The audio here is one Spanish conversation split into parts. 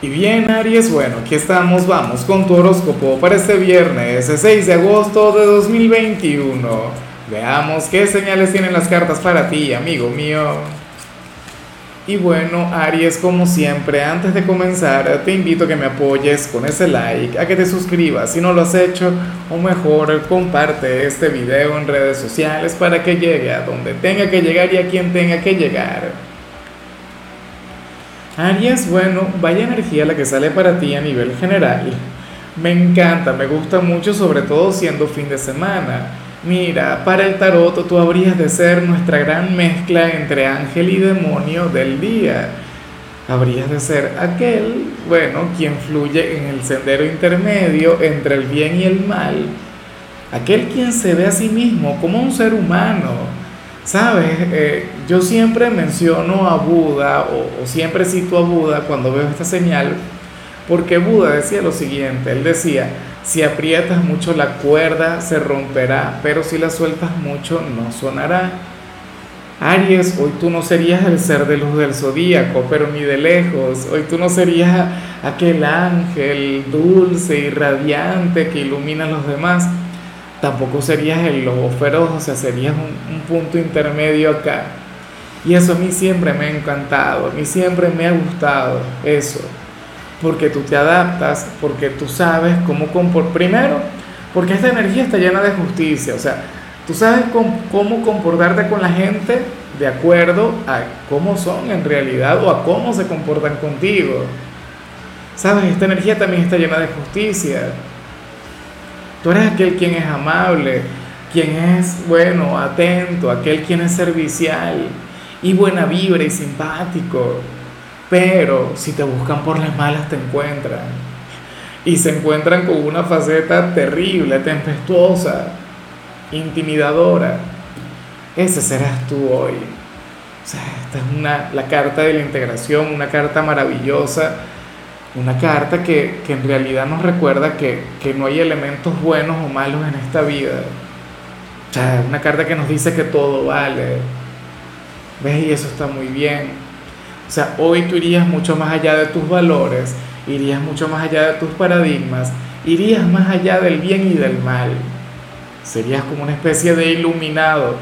Y bien, Aries, bueno, aquí estamos, vamos con tu horóscopo para este viernes, 6 de agosto de 2021. Veamos qué señales tienen las cartas para ti, amigo mío. Y bueno, Aries, como siempre, antes de comenzar, te invito a que me apoyes con ese like, a que te suscribas si no lo has hecho, o mejor, comparte este video en redes sociales para que llegue a donde tenga que llegar y a quien tenga que llegar. Aries, bueno, vaya energía la que sale para ti a nivel general. Me encanta, me gusta mucho, sobre todo siendo fin de semana. Mira, para el tarot tú habrías de ser nuestra gran mezcla entre ángel y demonio del día. Habrías de ser aquel, bueno, quien fluye en el sendero intermedio entre el bien y el mal. Aquel quien se ve a sí mismo como un ser humano Sabes, eh, yo siempre menciono a Buda o, siempre cito a Buda cuando veo esta señal, porque Buda decía lo siguiente, él decía, si aprietas mucho la cuerda se romperá, pero si la sueltas mucho no sonará. Aries, hoy tú no serías el ser de luz del zodíaco, pero ni de lejos. Hoy tú no serías aquel ángel dulce y radiante que ilumina a los demás tampoco serías el lobo feroz, o sea, serías un, punto intermedio acá. Y eso a mí siempre me ha encantado, a mí siempre me ha gustado eso, porque tú te adaptas, porque tú sabes cómo comportar. Primero, porque esta energía está llena de justicia, o sea, tú sabes cómo, cómo comportarte con la gente de acuerdo a cómo son en realidad o a cómo se comportan contigo. Sabes, esta energía también está llena de justicia. Tú eres aquel quien es amable, quien es bueno, atento, aquel quien es servicial y buena vibra y simpático. Pero si te buscan por las malas te encuentran. Y se encuentran con una faceta terrible, tempestuosa, intimidadora. Ese serás tú hoy. O sea, esta es una, la carta de la integración, una carta maravillosa una carta que, en realidad nos recuerda que, no hay elementos buenos o malos en esta vida. O sea, una carta que nos dice que todo vale. ¿Ves? Y eso está muy bien. O sea, hoy tú irías mucho más allá de tus valores, irías mucho más allá de tus paradigmas, irías más allá del bien y del mal. Serías como una especie de iluminado,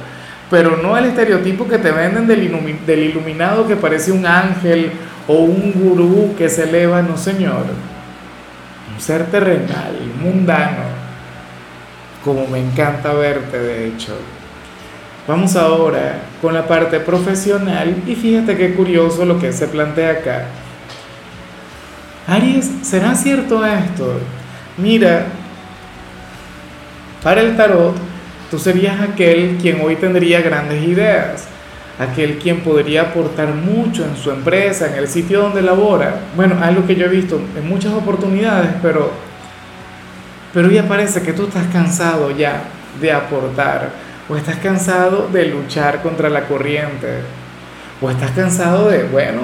pero no el estereotipo que te venden del iluminado que parece un ángel o un gurú que se eleva, no señor, un ser terrenal, mundano, como me encanta verte de hecho. Vamos ahora con la parte profesional y fíjate qué curioso lo que se plantea acá. Aries, ¿será cierto esto? Mira, para el tarot, tú serías aquel quien hoy tendría grandes ideas aquel quien podría aportar mucho en su empresa, en el sitio donde labora. Bueno, algo que yo he visto en muchas oportunidades, pero, pero ya parece que tú estás cansado ya de aportar, o estás cansado de luchar contra la corriente, o estás cansado de, bueno,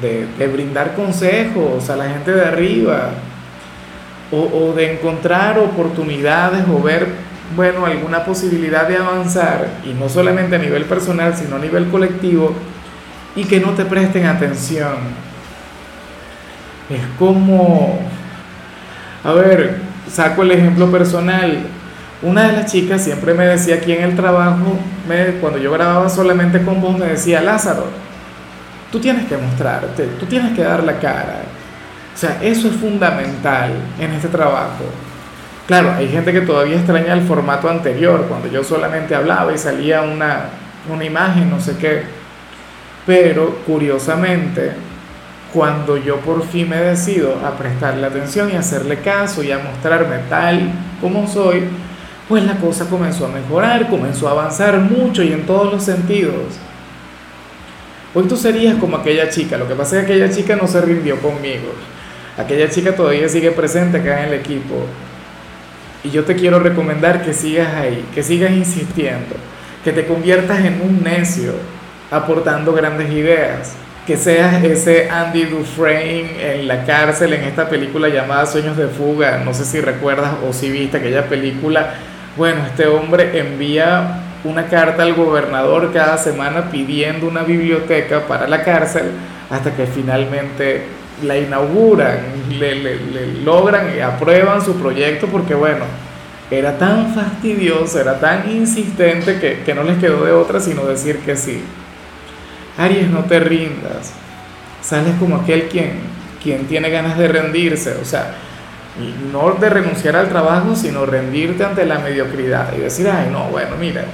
de, brindar consejos a la gente de arriba, o, o de encontrar oportunidades o ver bueno, alguna posibilidad de avanzar, y no solamente a nivel personal, sino a nivel colectivo, y que no te presten atención. Es como, a ver, saco el ejemplo personal. Una de las chicas siempre me decía aquí en el trabajo, cuando yo grababa solamente con vos, me decía, Lázaro, tú tienes que mostrarte, tú tienes que dar la cara. O sea, eso es fundamental en este trabajo. Claro, hay gente que todavía extraña el formato anterior, cuando yo solamente hablaba y salía una, una imagen, no sé qué. Pero curiosamente, cuando yo por fin me decido a prestarle atención y hacerle caso y a mostrarme tal como soy, pues la cosa comenzó a mejorar, comenzó a avanzar mucho y en todos los sentidos. Hoy tú serías como aquella chica, lo que pasa es que aquella chica no se rindió conmigo. Aquella chica todavía sigue presente acá en el equipo y yo te quiero recomendar que sigas ahí, que sigas insistiendo, que te conviertas en un necio, aportando grandes ideas, que seas ese Andy Dufresne en la cárcel en esta película llamada Sueños de Fuga, no sé si recuerdas o si viste aquella película, bueno, este hombre envía una carta al gobernador cada semana pidiendo una biblioteca para la cárcel hasta que finalmente la inauguran, le, le, logran y aprueban su proyecto porque bueno, era tan fastidioso, era tan insistente que, que, no les quedó de otra sino decir que sí. Aries, no te rindas. Sales como aquel quien, quien tiene ganas de rendirse, o sea, no de renunciar al trabajo, sino rendirte ante la mediocridad y decir, ay, no, bueno, mira,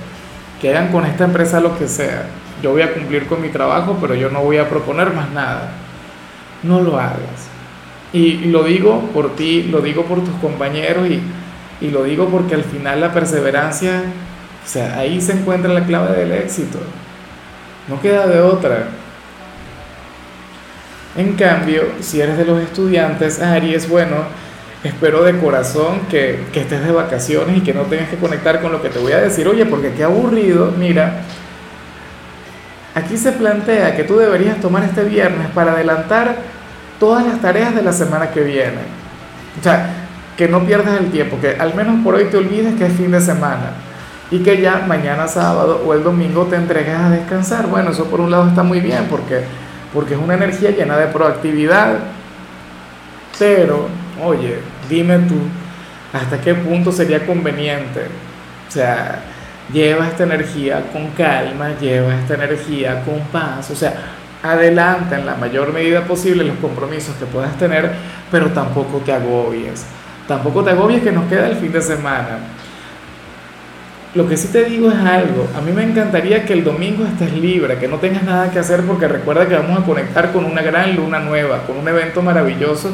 que hagan con esta empresa lo que sea. Yo voy a cumplir con mi trabajo, pero yo no voy a proponer más nada. No lo hagas. Y lo digo por ti, lo digo por tus compañeros y, y lo digo porque al final la perseverancia, o sea, ahí se encuentra la clave del éxito. No queda de otra. En cambio, si eres de los estudiantes, Aries, bueno, espero de corazón que, que, estés de vacaciones y que no tengas que conectar con lo que te voy a decir. Oye, porque qué aburrido. Mira, aquí se plantea que tú deberías tomar este viernes para adelantar todas las tareas de la semana que viene. O sea, que no pierdas el tiempo, que al menos por hoy te olvides que es fin de semana y que ya mañana sábado o el domingo te entregues a descansar. Bueno, eso por un lado está muy bien porque, porque es una energía llena de proactividad, pero oye, dime tú, ¿hasta qué punto sería conveniente? O sea, lleva esta energía con calma, lleva esta energía con paz, o sea, adelanta en la mayor medida posible los compromisos que puedas tener, pero tampoco te agobies. Tampoco te agobies que nos queda el fin de semana. Lo que sí te digo es algo, a mí me encantaría que el domingo estés libre, que no tengas nada que hacer porque recuerda que vamos a conectar con una gran luna nueva, con un evento maravilloso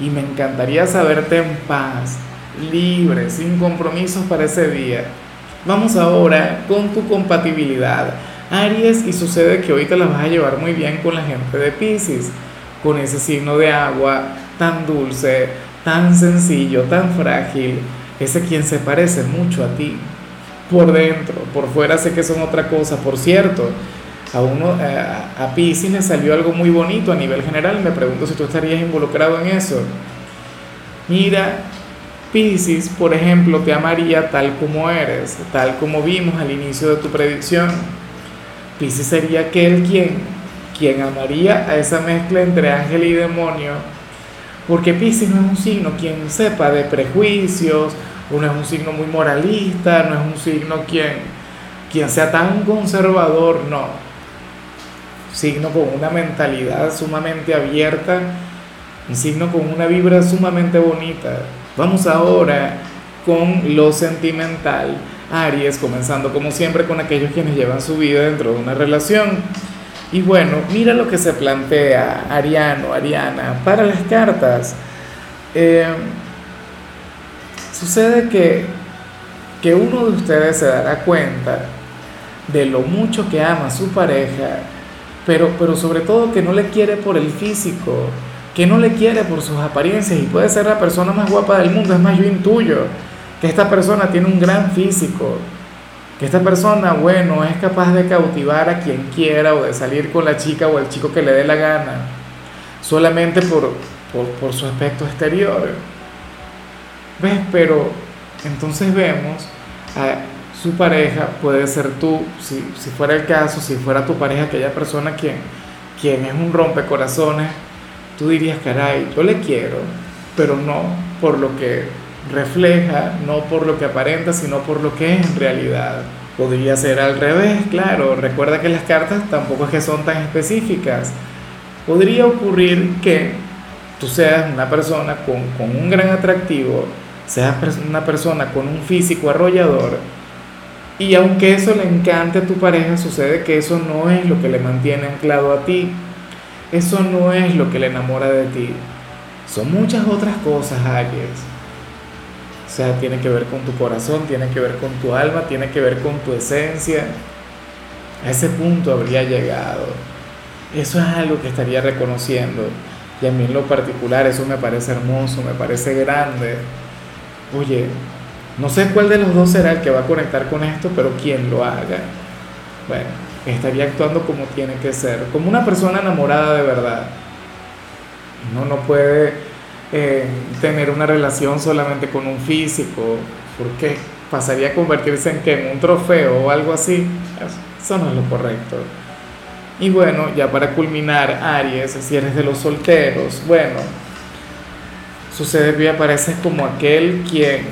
y me encantaría saberte en paz, libre, sin compromisos para ese día. Vamos ahora con tu compatibilidad. Aries, y sucede que hoy te la vas a llevar muy bien con la gente de Pisces, con ese signo de agua tan dulce, tan sencillo, tan frágil, ese quien se parece mucho a ti. Por dentro, por fuera sé que son otra cosa. Por cierto, a uno, eh, a, Pisces le salió algo muy bonito a nivel general. Me pregunto si tú estarías involucrado en eso. Mira, Pisces, por ejemplo, te amaría tal como eres, tal como vimos al inicio de tu predicción. Pisces sería aquel quien, quien amaría a esa mezcla entre ángel y demonio. Porque Pisces no es un signo quien sepa de prejuicios, o no es un signo muy moralista, no es un signo quien, quien sea tan conservador, no signo con una mentalidad sumamente abierta, un signo con una vibra sumamente bonita. Vamos ahora con lo sentimental. Aries, comenzando como siempre con aquellos quienes llevan su vida dentro de una relación. Y bueno, mira lo que se plantea Ariano, Ariana, para las cartas. Eh, sucede que, que uno de ustedes se dará cuenta de lo mucho que ama a su pareja pero, pero sobre todo que no le quiere por el físico, que no le quiere por sus apariencias y puede ser la persona más guapa del mundo. Es más, yo intuyo que esta persona tiene un gran físico, que esta persona, bueno, es capaz de cautivar a quien quiera o de salir con la chica o el chico que le dé la gana, solamente por, por, por su aspecto exterior. ¿Ves? Pero entonces vemos a su pareja, puede ser tú, si, si, fuera el caso, si fuera tu pareja aquella persona quien, quien es un rompecorazones, tú dirías, caray, yo le quiero, pero no por lo que refleja, no por lo que aparenta, sino por lo que es en realidad. Podría ser al revés, claro, recuerda que las cartas tampoco es que son tan específicas. Podría ocurrir que tú seas una persona con, con un gran atractivo, seas una persona con un físico arrollador, y aunque eso le encante a tu pareja, sucede que eso no es lo que le mantiene anclado a ti. Eso no es lo que le enamora de ti. Son muchas otras cosas, Aries. O sea, tiene que ver con tu corazón, tiene que ver con tu alma, tiene que ver con tu esencia. A ese punto habría llegado. Eso es algo que estaría reconociendo. Y a mí en lo particular eso me parece hermoso, me parece grande. Oye, no sé cuál de los dos será el que va a conectar con esto, pero quien lo haga, bueno, estaría actuando como tiene que ser, como una persona enamorada de verdad. No, no puede eh, tener una relación solamente con un físico, porque pasaría a convertirse en que en un trofeo o algo así. Eso no es lo correcto. Y bueno, ya para culminar, Aries, si eres de los solteros, bueno, sucede que apareces como aquel quien,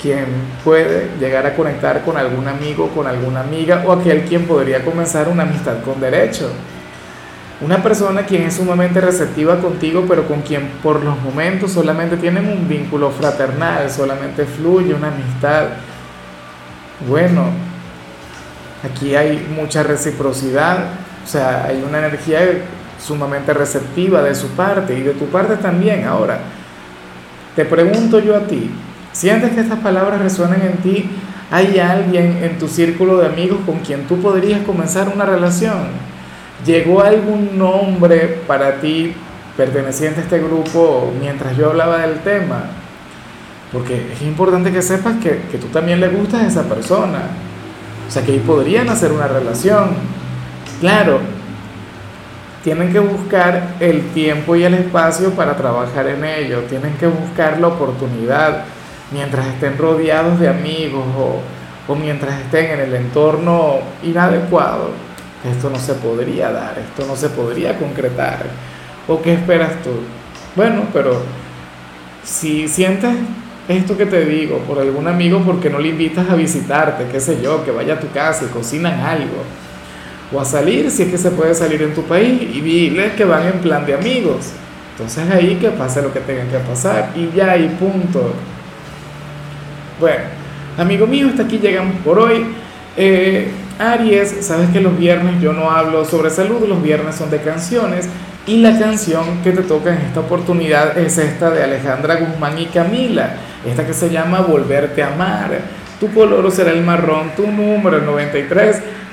quien puede llegar a conectar con algún amigo, con alguna amiga, o aquel quien podría comenzar una amistad con derecho. Una persona quien es sumamente receptiva contigo, pero con quien por los momentos solamente tienen un vínculo fraternal, solamente fluye una amistad. Bueno, aquí hay mucha reciprocidad, o sea, hay una energía sumamente receptiva de su parte y de tu parte también. Ahora, te pregunto yo a ti, ¿sientes que estas palabras resuenan en ti? ¿Hay alguien en tu círculo de amigos con quien tú podrías comenzar una relación? ¿Llegó algún nombre para ti perteneciente a este grupo mientras yo hablaba del tema? Porque es importante que sepas que, que tú también le gustas a esa persona. O sea, que ahí podrían hacer una relación. Claro, tienen que buscar el tiempo y el espacio para trabajar en ello, tienen que buscar la oportunidad mientras estén rodeados de amigos o, o mientras estén en el entorno inadecuado. Esto no se podría dar, esto no se podría concretar. ¿O qué esperas tú? Bueno, pero si sientes esto que te digo por algún amigo, porque no le invitas a visitarte, qué sé yo, que vaya a tu casa y cocinan algo? o a salir si es que se puede salir en tu país y diles que van en plan de amigos. Entonces ahí que pase lo que tenga que pasar y ya y punto. Bueno, amigo mío, hasta aquí llegamos por hoy. Eh, Aries, sabes que los viernes yo no hablo sobre salud, los viernes son de canciones y la canción que te toca en esta oportunidad es esta de Alejandra Guzmán y Camila, esta que se llama Volverte a amar. Tu color será el marrón, tu número el 93.